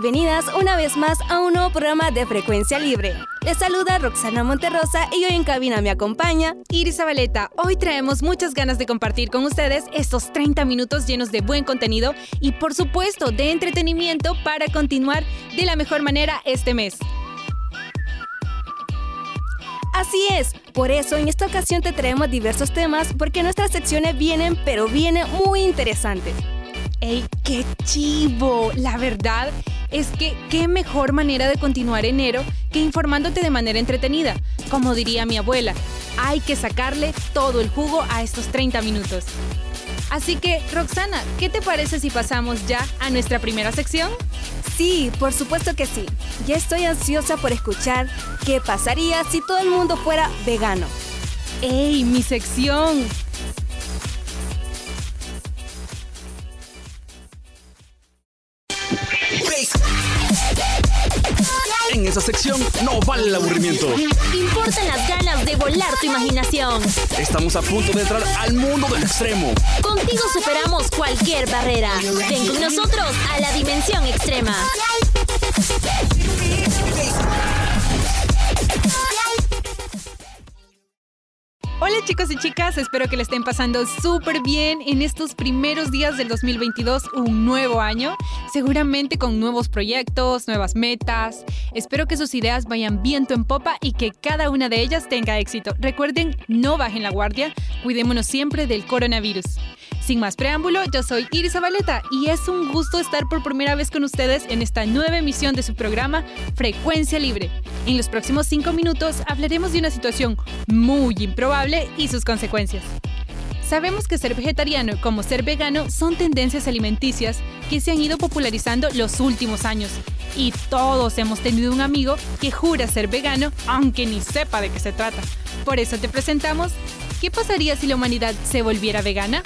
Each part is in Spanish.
Bienvenidas una vez más a un nuevo programa de Frecuencia Libre. Les saluda Roxana Monterrosa y hoy en cabina me acompaña Iris Zabaleta. Hoy traemos muchas ganas de compartir con ustedes estos 30 minutos llenos de buen contenido y por supuesto de entretenimiento para continuar de la mejor manera este mes. Así es, por eso en esta ocasión te traemos diversos temas porque nuestras secciones vienen, pero vienen muy interesantes. ¡Ey, qué chivo! La verdad es que qué mejor manera de continuar enero que informándote de manera entretenida. Como diría mi abuela, hay que sacarle todo el jugo a estos 30 minutos. Así que, Roxana, ¿qué te parece si pasamos ya a nuestra primera sección? Sí, por supuesto que sí. Ya estoy ansiosa por escuchar qué pasaría si todo el mundo fuera vegano. ¡Ey, mi sección! Esa sección no vale el aburrimiento. Importan las ganas de volar tu imaginación. Estamos a punto de entrar al mundo del extremo. Contigo superamos cualquier barrera. Ven con nosotros a la dimensión extrema. Chicos y chicas, espero que le estén pasando súper bien en estos primeros días del 2022, un nuevo año, seguramente con nuevos proyectos, nuevas metas. Espero que sus ideas vayan viento en popa y que cada una de ellas tenga éxito. Recuerden, no bajen la guardia, cuidémonos siempre del coronavirus. Sin más preámbulo, yo soy Iris Zabaleta y es un gusto estar por primera vez con ustedes en esta nueva emisión de su programa Frecuencia Libre. En los próximos cinco minutos hablaremos de una situación muy improbable y sus consecuencias. Sabemos que ser vegetariano como ser vegano son tendencias alimenticias que se han ido popularizando los últimos años y todos hemos tenido un amigo que jura ser vegano aunque ni sepa de qué se trata. Por eso te presentamos, ¿qué pasaría si la humanidad se volviera vegana?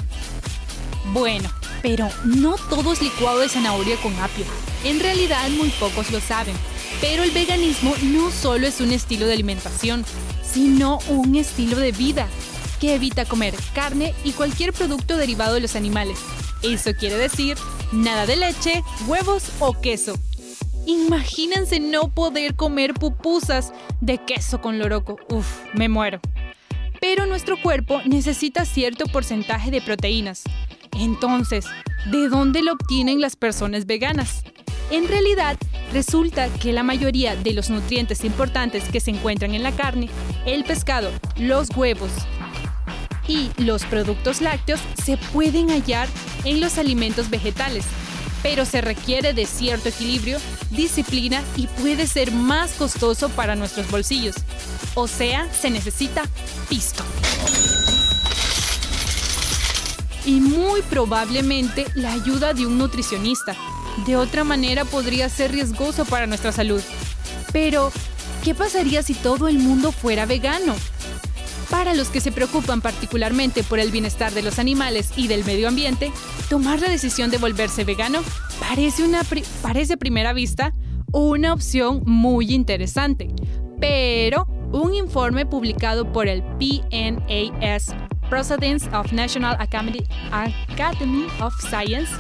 Bueno, pero no todo es licuado de zanahoria con apio. En realidad muy pocos lo saben. Pero el veganismo no solo es un estilo de alimentación, sino un estilo de vida que evita comer carne y cualquier producto derivado de los animales. Eso quiere decir nada de leche, huevos o queso. Imagínense no poder comer pupusas de queso con loroco. Uf, me muero. Pero nuestro cuerpo necesita cierto porcentaje de proteínas. Entonces, ¿de dónde lo obtienen las personas veganas? En realidad, resulta que la mayoría de los nutrientes importantes que se encuentran en la carne, el pescado, los huevos y los productos lácteos se pueden hallar en los alimentos vegetales, pero se requiere de cierto equilibrio, disciplina y puede ser más costoso para nuestros bolsillos. O sea, se necesita pisto y muy probablemente la ayuda de un nutricionista. De otra manera podría ser riesgoso para nuestra salud. Pero, ¿qué pasaría si todo el mundo fuera vegano? Para los que se preocupan particularmente por el bienestar de los animales y del medio ambiente, tomar la decisión de volverse vegano parece, una parece a primera vista una opción muy interesante. Pero un informe publicado por el PNAS Proceedings of National Academy, Academy of Science.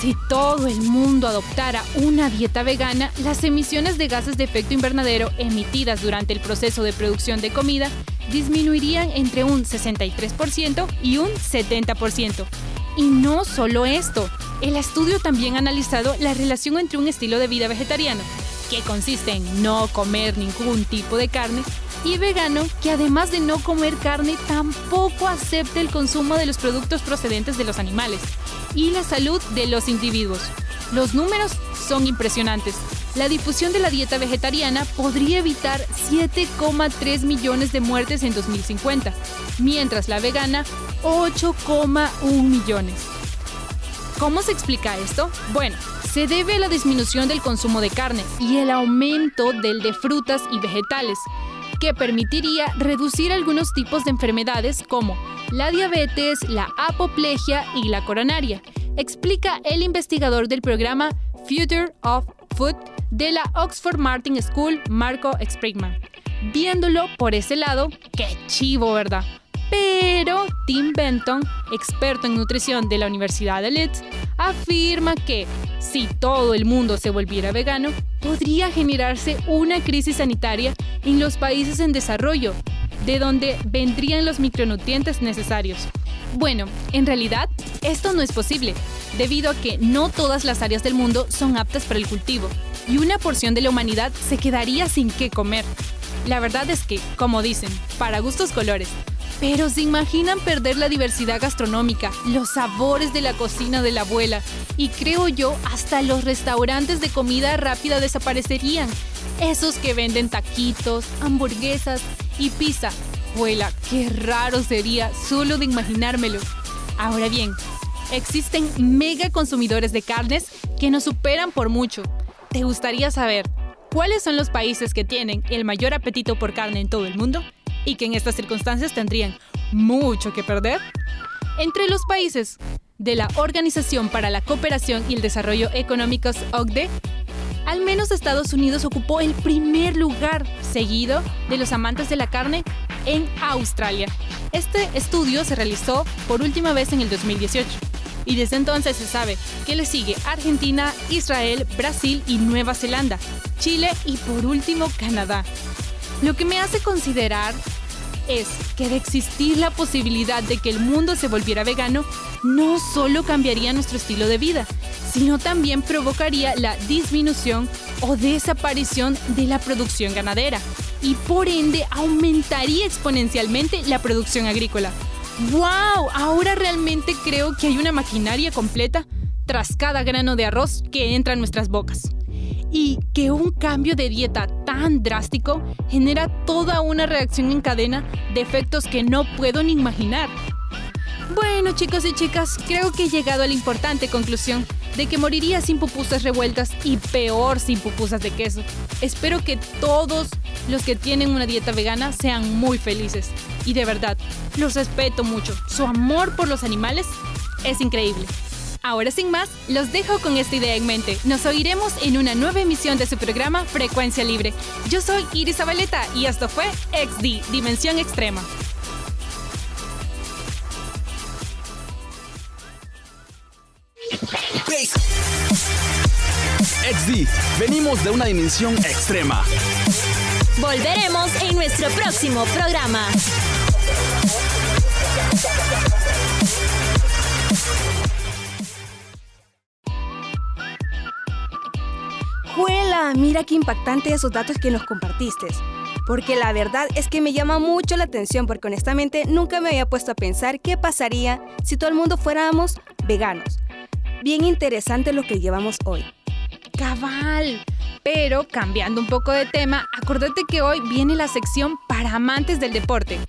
Si todo el mundo adoptara una dieta vegana, las emisiones de gases de efecto invernadero emitidas durante el proceso de producción de comida disminuirían entre un 63% y un 70%. Y no solo esto, el estudio también ha analizado la relación entre un estilo de vida vegetariano, que consiste en no comer ningún tipo de carne, y vegano que además de no comer carne tampoco acepta el consumo de los productos procedentes de los animales y la salud de los individuos. Los números son impresionantes. La difusión de la dieta vegetariana podría evitar 7,3 millones de muertes en 2050, mientras la vegana 8,1 millones. ¿Cómo se explica esto? Bueno, se debe a la disminución del consumo de carne y el aumento del de frutas y vegetales, que permitiría reducir algunos tipos de enfermedades como la diabetes, la apoplejia y la coronaria, explica el investigador del programa Future of Food de la Oxford Martin School, Marco Sprigman. Viéndolo por ese lado, qué chivo, ¿verdad? Pero Tim Benton, experto en nutrición de la Universidad de Leeds, afirma que si todo el mundo se volviera vegano, podría generarse una crisis sanitaria en los países en desarrollo, de donde vendrían los micronutrientes necesarios. Bueno, en realidad esto no es posible, debido a que no todas las áreas del mundo son aptas para el cultivo, y una porción de la humanidad se quedaría sin qué comer. La verdad es que, como dicen, para gustos colores, pero se imaginan perder la diversidad gastronómica, los sabores de la cocina de la abuela, y creo yo, hasta los restaurantes de comida rápida desaparecerían. Esos que venden taquitos, hamburguesas y pizza. Abuela, qué raro sería solo de imaginármelo. Ahora bien, existen mega consumidores de carnes que nos superan por mucho. ¿Te gustaría saber cuáles son los países que tienen el mayor apetito por carne en todo el mundo? y que en estas circunstancias tendrían mucho que perder? Entre los países de la Organización para la Cooperación y el Desarrollo Económicos OCDE, al menos Estados Unidos ocupó el primer lugar, seguido de los amantes de la carne en Australia. Este estudio se realizó por última vez en el 2018 y desde entonces se sabe que le sigue Argentina, Israel, Brasil y Nueva Zelanda, Chile y por último Canadá. Lo que me hace considerar es que de existir la posibilidad de que el mundo se volviera vegano, no solo cambiaría nuestro estilo de vida, sino también provocaría la disminución o desaparición de la producción ganadera y por ende aumentaría exponencialmente la producción agrícola. ¡Wow! Ahora realmente creo que hay una maquinaria completa tras cada grano de arroz que entra en nuestras bocas y que un cambio de dieta tan drástico genera toda una reacción en cadena de efectos que no puedo ni imaginar. Bueno chicos y chicas, creo que he llegado a la importante conclusión de que moriría sin pupusas revueltas y peor sin pupusas de queso. Espero que todos los que tienen una dieta vegana sean muy felices. Y de verdad, los respeto mucho. Su amor por los animales es increíble. Ahora sin más, los dejo con esta idea en mente. Nos oiremos en una nueva emisión de su programa Frecuencia Libre. Yo soy Iris Zabaleta y esto fue XD, Dimensión Extrema. Venimos de una dimensión extrema. Volveremos en nuestro próximo programa. ¡Juela! Mira qué impactante esos datos que nos compartiste. Porque la verdad es que me llama mucho la atención porque honestamente nunca me había puesto a pensar qué pasaría si todo el mundo fuéramos veganos. Bien interesante lo que llevamos hoy. Cabal. Pero cambiando un poco de tema, acordate que hoy viene la sección para amantes del deporte.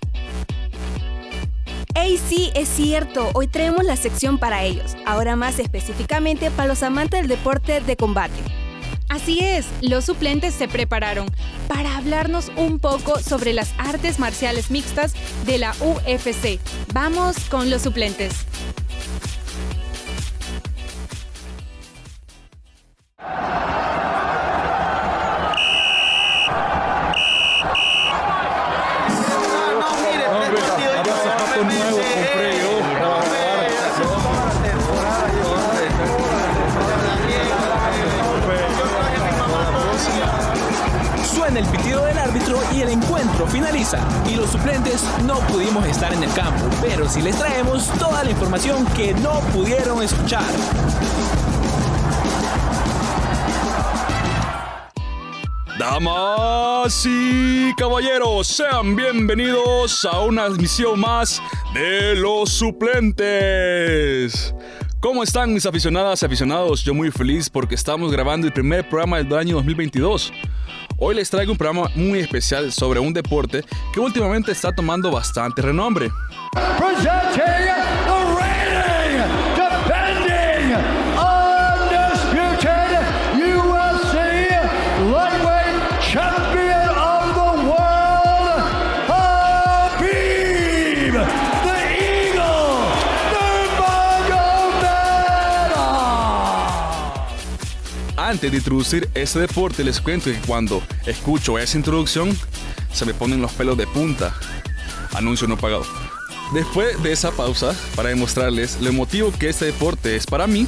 ¡Ey, sí, es cierto! Hoy traemos la sección para ellos, ahora más específicamente para los amantes del deporte de combate. Así es, los suplentes se prepararon para hablarnos un poco sobre las artes marciales mixtas de la UFC. Vamos con los suplentes. El pitido del árbitro y el encuentro finaliza. Y los suplentes no pudimos estar en el campo, pero sí les traemos toda la información que no pudieron escuchar. Damas y caballeros, sean bienvenidos a una emisión más de los suplentes. ¿Cómo están mis aficionadas y aficionados? Yo muy feliz porque estamos grabando el primer programa del año 2022. Hoy les traigo un programa muy especial sobre un deporte que últimamente está tomando bastante renombre. Antes de introducir ese deporte, les cuento que cuando escucho esa introducción, se me ponen los pelos de punta. Anuncio no pagado. Después de esa pausa, para demostrarles lo emotivo que este deporte es para mí,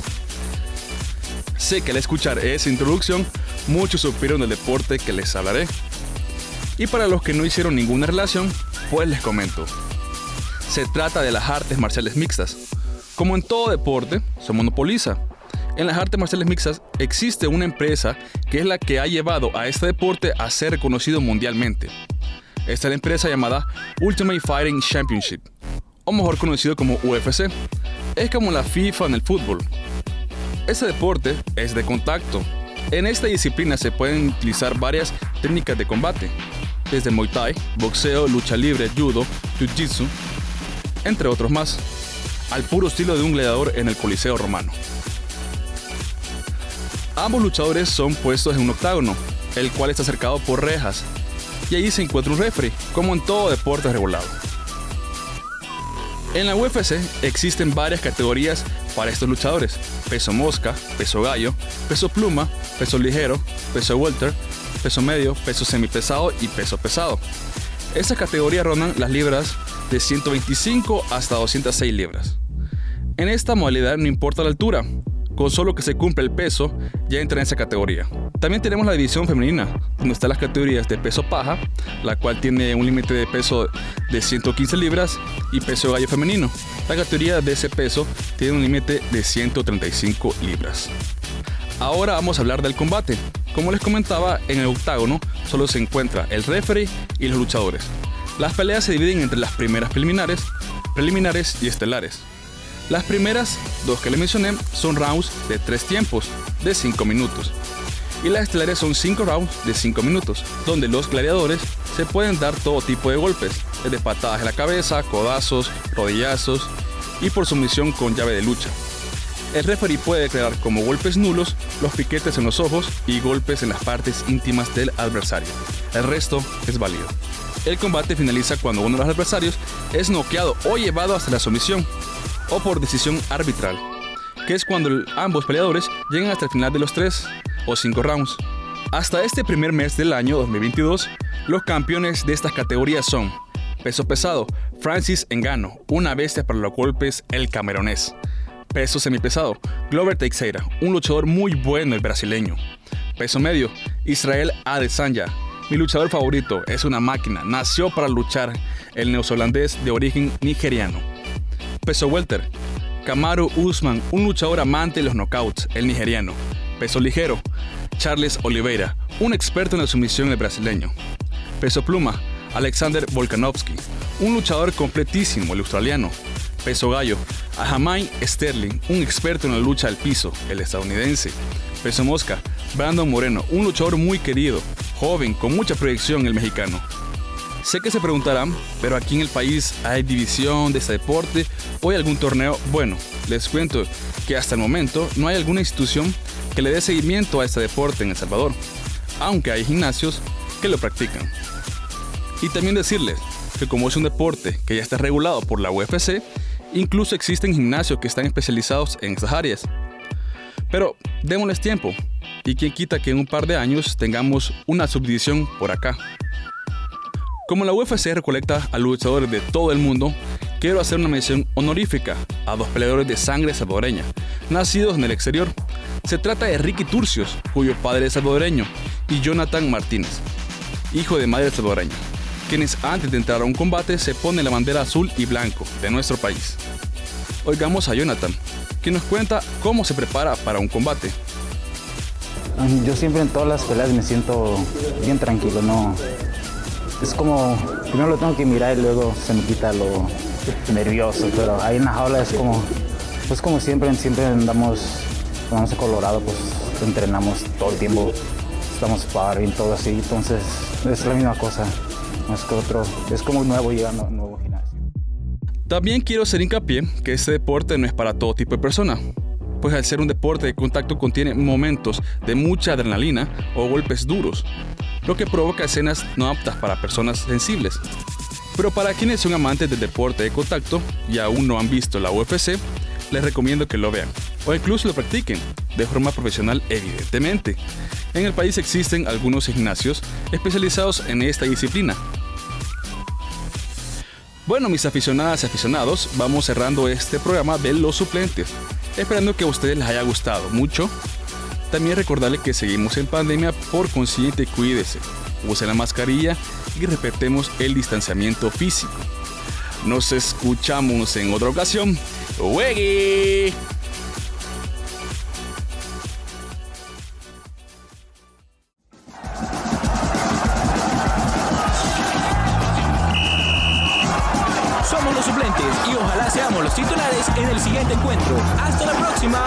sé que al escuchar esa introducción, muchos supieron del deporte que les hablaré. Y para los que no hicieron ninguna relación, pues les comento. Se trata de las artes marciales mixtas. Como en todo deporte, se monopoliza en las artes marciales mixtas existe una empresa que es la que ha llevado a este deporte a ser reconocido mundialmente. Esta es la empresa llamada Ultimate Fighting Championship, o mejor conocido como UFC. Es como la FIFA en el fútbol. Este deporte es de contacto. En esta disciplina se pueden utilizar varias técnicas de combate, desde Muay Thai, boxeo, lucha libre, judo, jiu-jitsu, entre otros más, al puro estilo de un gladiador en el Coliseo romano. Ambos luchadores son puestos en un octágono, el cual está cercado por rejas, y allí se encuentra un refri, como en todo deporte regulado. En la UFC existen varias categorías para estos luchadores: peso mosca, peso gallo, peso pluma, peso ligero, peso welter, peso medio, peso semipesado y peso pesado. Estas categorías rondan las libras de 125 hasta 206 libras. En esta modalidad no importa la altura, con solo que se cumple el peso, ya entra en esa categoría. También tenemos la división femenina, donde están las categorías de peso paja, la cual tiene un límite de peso de 115 libras, y peso gallo femenino. La categoría de ese peso tiene un límite de 135 libras. Ahora vamos a hablar del combate. Como les comentaba, en el octágono solo se encuentra el referee y los luchadores. Las peleas se dividen entre las primeras preliminares, preliminares y estelares. Las primeras dos que le mencioné son rounds de tres tiempos, de 5 minutos. Y las estelares son 5 rounds de 5 minutos, donde los gladiadores se pueden dar todo tipo de golpes, desde patadas en la cabeza, codazos, rodillazos y por sumisión con llave de lucha. El referee puede declarar como golpes nulos los piquetes en los ojos y golpes en las partes íntimas del adversario. El resto es válido. El combate finaliza cuando uno de los adversarios es noqueado o llevado hasta la sumisión, o por decisión arbitral, que es cuando ambos peleadores llegan hasta el final de los 3 o 5 rounds. Hasta este primer mes del año 2022, los campeones de estas categorías son Peso pesado, Francis Engano, una bestia para los golpes, el cameronés. Peso semipesado, Glover Teixeira, un luchador muy bueno el brasileño. Peso medio, Israel Adesanya, mi luchador favorito, es una máquina, nació para luchar, el neozelandés de origen nigeriano peso welter. Kamaru Usman, un luchador amante de los knockouts, el nigeriano. Peso ligero. Charles Oliveira, un experto en la sumisión el brasileño. Peso pluma. Alexander Volkanovski, un luchador completísimo, el australiano. Peso gallo. Ahamai Sterling, un experto en la lucha al piso, el estadounidense. Peso mosca. Brandon Moreno, un luchador muy querido, joven, con mucha proyección, el mexicano. Sé que se preguntarán, pero aquí en el país hay división de este deporte o hay algún torneo. Bueno, les cuento que hasta el momento no hay alguna institución que le dé seguimiento a este deporte en El Salvador, aunque hay gimnasios que lo practican. Y también decirles que como es un deporte que ya está regulado por la UFC, incluso existen gimnasios que están especializados en estas áreas. Pero démosles tiempo, y quien quita que en un par de años tengamos una subdivisión por acá. Como la UFC recolecta a luchadores de todo el mundo, quiero hacer una mención honorífica a dos peleadores de sangre salvadoreña, nacidos en el exterior. Se trata de Ricky Turcios, cuyo padre es salvadoreño, y Jonathan Martínez, hijo de madre salvadoreña, quienes antes de entrar a un combate se ponen la bandera azul y blanco de nuestro país. Oigamos a Jonathan, que nos cuenta cómo se prepara para un combate. Yo siempre en todas las peleas me siento bien tranquilo, no, es como, primero lo tengo que mirar y luego se me quita lo nervioso, pero ahí en la jaula es como Pues como siempre, siempre andamos, vamos a Colorado, pues entrenamos todo el tiempo, estamos sparring, todo así, entonces es la misma cosa, es que otro, es como nuevo llegando a un nuevo gimnasio. También quiero hacer hincapié que este deporte no es para todo tipo de persona, pues al ser un deporte de contacto contiene momentos de mucha adrenalina o golpes duros, lo que provoca escenas no aptas para personas sensibles. Pero para quienes son amantes del deporte de contacto y aún no han visto la UFC, les recomiendo que lo vean o incluso lo practiquen de forma profesional evidentemente. En el país existen algunos gimnasios especializados en esta disciplina. Bueno, mis aficionadas y aficionados, vamos cerrando este programa de los suplentes, esperando que a ustedes les haya gustado mucho. También recordarles que seguimos en pandemia, por consiguiente cuídese, use la mascarilla y respetemos el distanciamiento físico. Nos escuchamos en otra ocasión. ¡Weggy! Somos los suplentes y ojalá seamos los titulares en el siguiente encuentro. Hasta la próxima.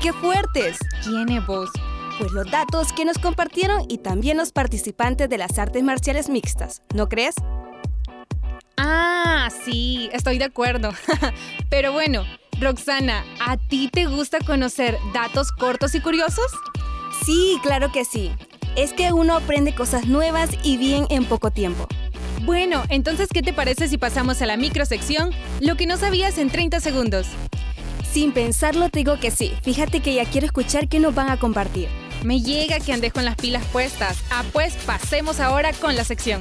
¡Qué fuertes! ¿Quién es vos? Pues los datos que nos compartieron y también los participantes de las artes marciales mixtas, ¿no crees? Ah, sí, estoy de acuerdo. Pero bueno, Roxana, ¿a ti te gusta conocer datos cortos y curiosos? Sí, claro que sí. Es que uno aprende cosas nuevas y bien en poco tiempo. Bueno, entonces, ¿qué te parece si pasamos a la microsección? Lo que no sabías en 30 segundos. Sin pensarlo te digo que sí. Fíjate que ya quiero escuchar qué nos van a compartir. Me llega que andes con las pilas puestas. Ah, pues pasemos ahora con la sección.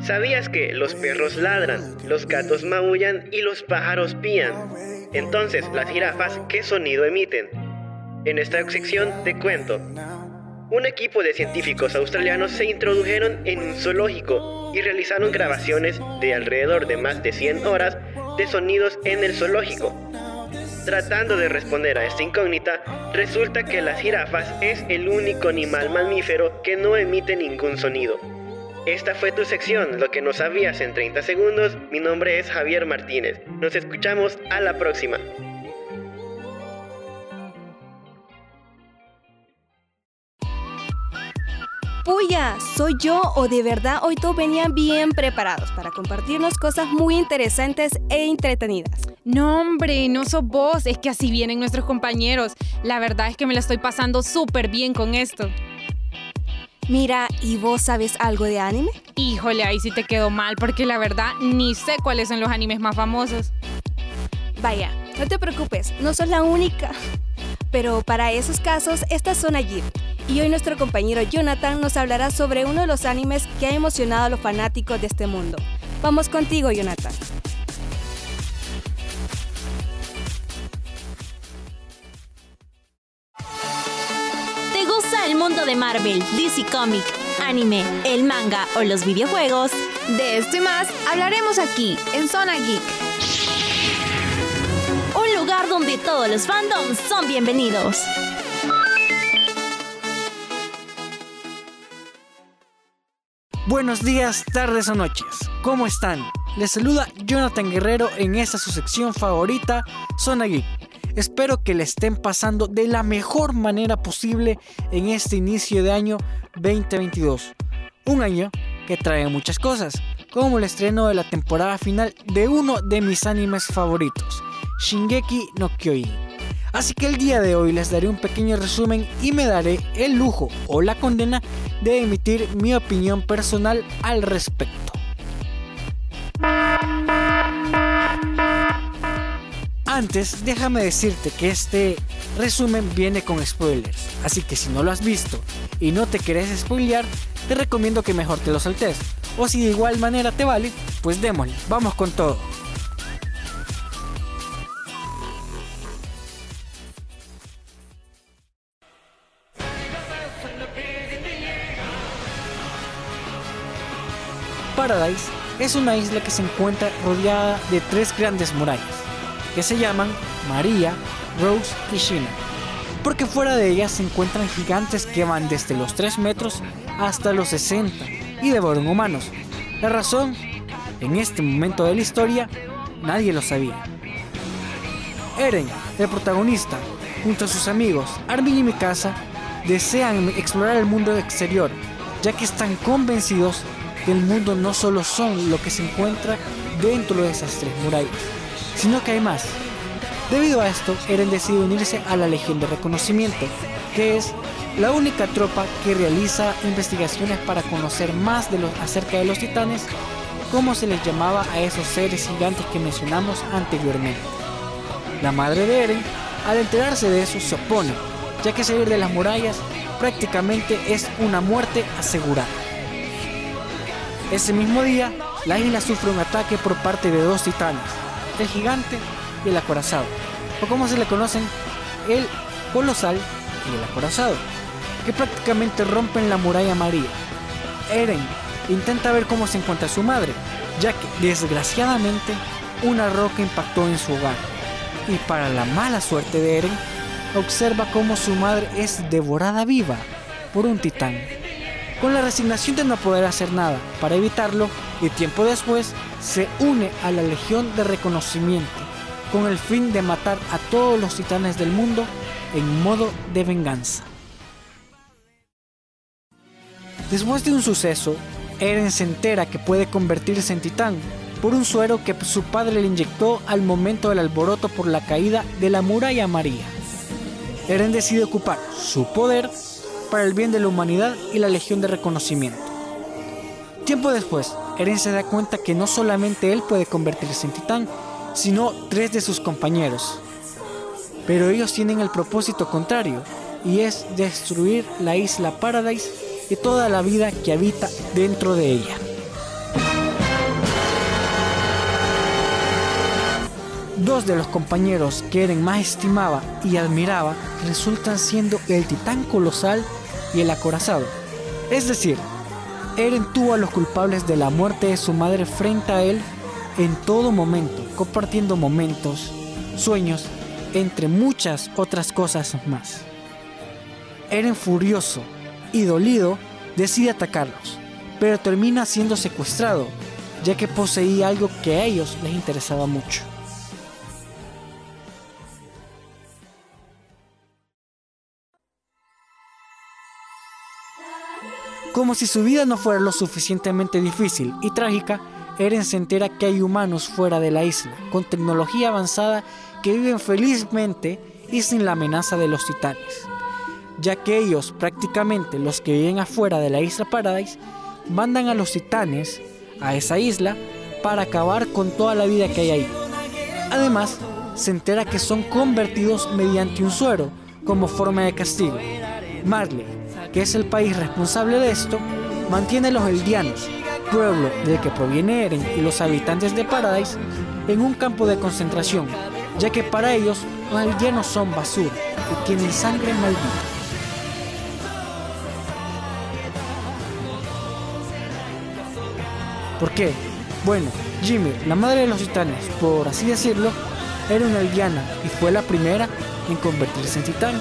¿Sabías que los perros ladran, los gatos maullan y los pájaros pían? Entonces, las jirafas, ¿qué sonido emiten? En esta sección te cuento. Un equipo de científicos australianos se introdujeron en un zoológico y realizaron grabaciones de alrededor de más de 100 horas de sonidos en el zoológico. Tratando de responder a esta incógnita, resulta que las jirafas es el único animal mamífero que no emite ningún sonido. Esta fue tu sección, lo que no sabías en 30 segundos. Mi nombre es Javier Martínez. Nos escuchamos a la próxima. Puya, ¿soy yo o de verdad hoy todos venían bien preparados para compartirnos cosas muy interesantes e entretenidas? No, hombre, no sos vos, es que así vienen nuestros compañeros. La verdad es que me la estoy pasando súper bien con esto. Mira, ¿y vos sabes algo de anime? Híjole, ahí sí te quedó mal, porque la verdad ni sé cuáles son los animes más famosos. Vaya, no te preocupes, no sos la única. Pero para esos casos, estas son allí. Y hoy nuestro compañero Jonathan nos hablará sobre uno de los animes que ha emocionado a los fanáticos de este mundo. Vamos contigo, Jonathan. ¿Te gusta el mundo de Marvel, DC Comic, anime, el manga o los videojuegos? De esto y más hablaremos aquí, en Zona Geek. Un lugar donde todos los fandoms son bienvenidos. Buenos días, tardes o noches. ¿Cómo están? Les saluda Jonathan Guerrero en esta su sección favorita, Zona Geek. Espero que le estén pasando de la mejor manera posible en este inicio de año 2022. Un año que trae muchas cosas, como el estreno de la temporada final de uno de mis animes favoritos, Shingeki no Kyojin. Así que el día de hoy les daré un pequeño resumen y me daré el lujo o la condena de emitir mi opinión personal al respecto. Antes, déjame decirte que este resumen viene con spoilers, así que si no lo has visto y no te querés spoilear, te recomiendo que mejor te lo saltes. O si de igual manera te vale, pues démosle, vamos con todo. Paradise es una isla que se encuentra rodeada de tres grandes murallas, que se llaman María, Rose y Sheena, porque fuera de ellas se encuentran gigantes que van desde los 3 metros hasta los 60 y devoran humanos. La razón, en este momento de la historia, nadie lo sabía. Eren, el protagonista, junto a sus amigos Armin y Mikasa, desean explorar el mundo exterior, ya que están convencidos que el mundo no solo son lo que se encuentra dentro de esas tres murallas, sino que hay más. Debido a esto, Eren decide unirse a la Legión de Reconocimiento, que es la única tropa que realiza investigaciones para conocer más acerca de los titanes, como se les llamaba a esos seres gigantes que mencionamos anteriormente. La madre de Eren, al enterarse de eso, se opone, ya que salir de las murallas prácticamente es una muerte asegurada. Ese mismo día, la isla sufre un ataque por parte de dos titanes, el gigante y el acorazado, o como se le conocen, el colosal y el acorazado, que prácticamente rompen la muralla María. Eren intenta ver cómo se encuentra su madre, ya que desgraciadamente una roca impactó en su hogar. Y para la mala suerte de Eren, observa cómo su madre es devorada viva por un titán. Con la resignación de no poder hacer nada para evitarlo, y tiempo después se une a la Legión de Reconocimiento, con el fin de matar a todos los titanes del mundo en modo de venganza. Después de un suceso, Eren se entera que puede convertirse en titán por un suero que su padre le inyectó al momento del alboroto por la caída de la muralla María. Eren decide ocupar su poder para el bien de la humanidad y la Legión de Reconocimiento. Tiempo después, Eren se da cuenta que no solamente él puede convertirse en titán, sino tres de sus compañeros. Pero ellos tienen el propósito contrario, y es destruir la isla Paradise y toda la vida que habita dentro de ella. Dos de los compañeros que Eren más estimaba y admiraba resultan siendo el titán colosal y el acorazado. Es decir, Eren tuvo a los culpables de la muerte de su madre frente a él en todo momento, compartiendo momentos, sueños, entre muchas otras cosas más. Eren furioso y dolido decide atacarlos, pero termina siendo secuestrado, ya que poseía algo que a ellos les interesaba mucho. Como si su vida no fuera lo suficientemente difícil y trágica, Eren se entera que hay humanos fuera de la isla, con tecnología avanzada que viven felizmente y sin la amenaza de los titanes, ya que ellos, prácticamente los que viven afuera de la isla Paradise, mandan a los titanes a esa isla para acabar con toda la vida que hay ahí. Además, se entera que son convertidos mediante un suero como forma de castigo. Marley, que es el país responsable de esto, mantiene a los Eldianos, pueblo del que proviene Eren y los habitantes de Paradise, en un campo de concentración, ya que para ellos los Eldianos son basura y tienen sangre maldita. ¿Por qué? Bueno, Jimmy, la madre de los titanes, por así decirlo, era una eldiana y fue la primera en convertirse en titán.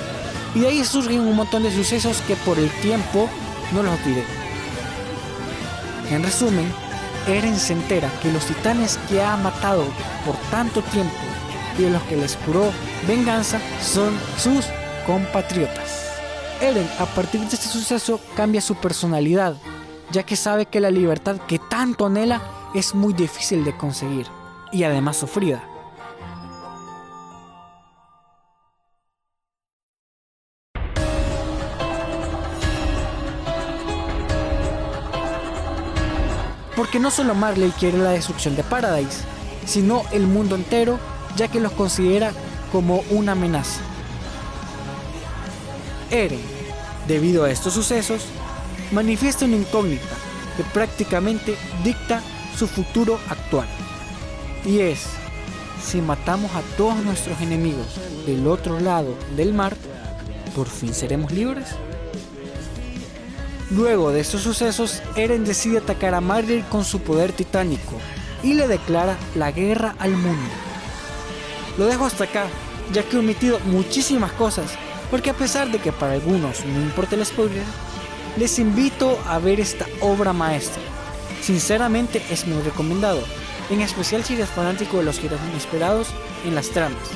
Y de ahí surgen un montón de sucesos que por el tiempo no los diré. En resumen, Eren se entera que los titanes que ha matado por tanto tiempo y de los que les juró venganza son sus compatriotas. Eren a partir de este suceso cambia su personalidad, ya que sabe que la libertad que tanto anhela es muy difícil de conseguir y además sufrida. Porque no solo Marley quiere la destrucción de Paradise, sino el mundo entero, ya que los considera como una amenaza. Eren, debido a estos sucesos, manifiesta una incógnita que prácticamente dicta su futuro actual. Y es, si matamos a todos nuestros enemigos del otro lado del mar, ¿por fin seremos libres? Luego de estos sucesos, Eren decide atacar a Marvel con su poder titánico y le declara la guerra al mundo. Lo dejo hasta acá, ya que he omitido muchísimas cosas, porque a pesar de que para algunos no importa el spoiler, les invito a ver esta obra maestra. Sinceramente es muy recomendado, en especial si eres fanático de los giros inesperados en las tramas.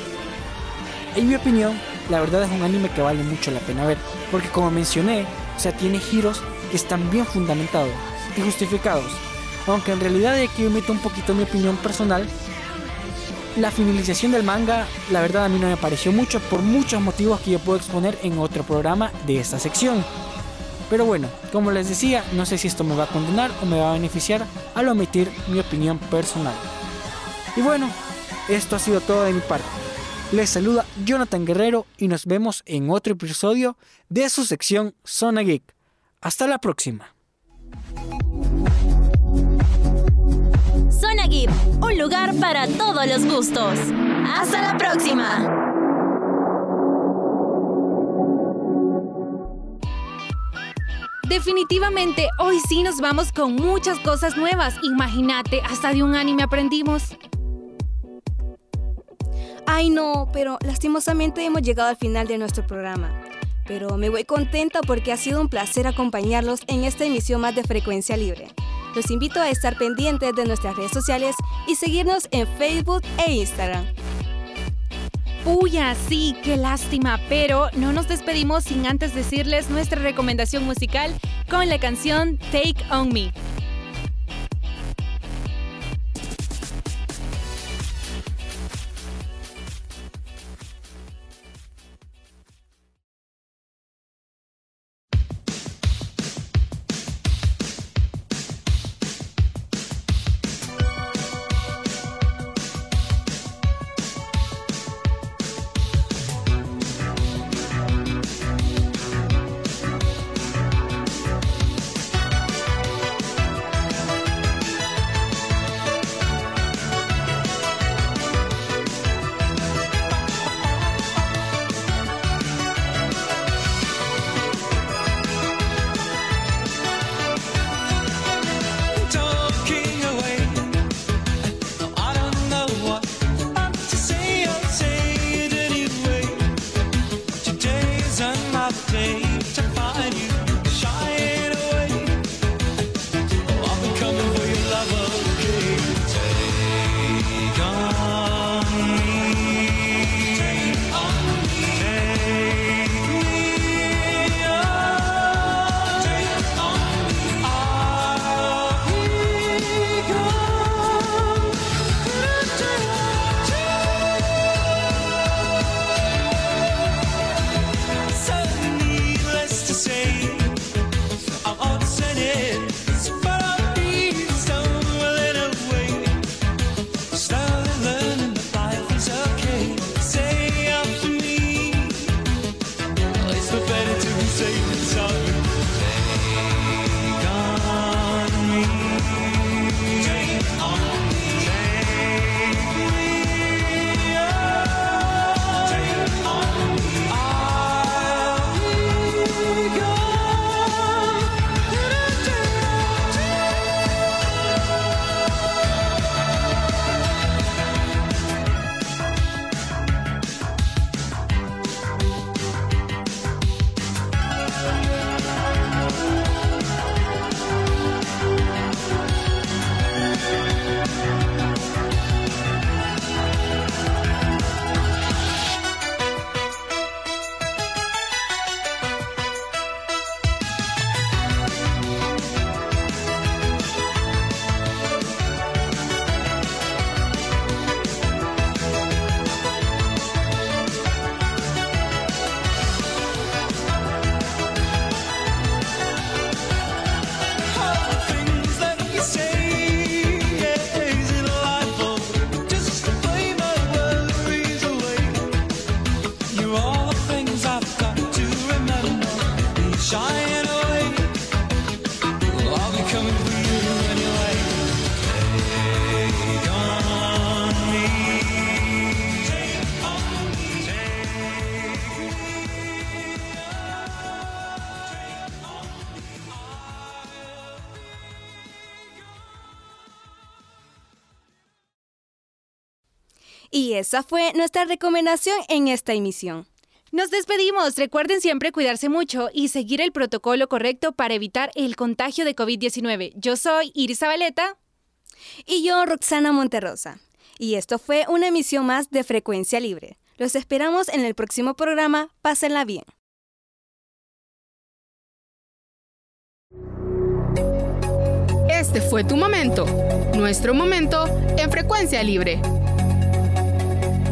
En mi opinión, la verdad es un anime que vale mucho la pena ver, porque como mencioné, o sea, tiene giros que están bien fundamentados y justificados. Aunque en realidad aquí omito un poquito mi opinión personal, la finalización del manga, la verdad a mí no me pareció mucho por muchos motivos que yo puedo exponer en otro programa de esta sección. Pero bueno, como les decía, no sé si esto me va a condenar o me va a beneficiar al omitir mi opinión personal. Y bueno, esto ha sido todo de mi parte. Les saluda Jonathan Guerrero y nos vemos en otro episodio de su sección Zona Geek. Hasta la próxima. Zona Geek, un lugar para todos los gustos. Hasta la próxima. Definitivamente, hoy sí nos vamos con muchas cosas nuevas. Imagínate, hasta de un anime aprendimos. Ay no, pero lastimosamente hemos llegado al final de nuestro programa. Pero me voy contenta porque ha sido un placer acompañarlos en esta emisión más de Frecuencia Libre. Los invito a estar pendientes de nuestras redes sociales y seguirnos en Facebook e Instagram. Puya, sí, qué lástima, pero no nos despedimos sin antes decirles nuestra recomendación musical con la canción Take On Me. Y esa fue nuestra recomendación en esta emisión. Nos despedimos. Recuerden siempre cuidarse mucho y seguir el protocolo correcto para evitar el contagio de COVID-19. Yo soy Iris Zabaleta. Y yo, Roxana Monterrosa. Y esto fue una emisión más de Frecuencia Libre. Los esperamos en el próximo programa. Pásenla bien. Este fue tu momento, nuestro momento en frecuencia libre.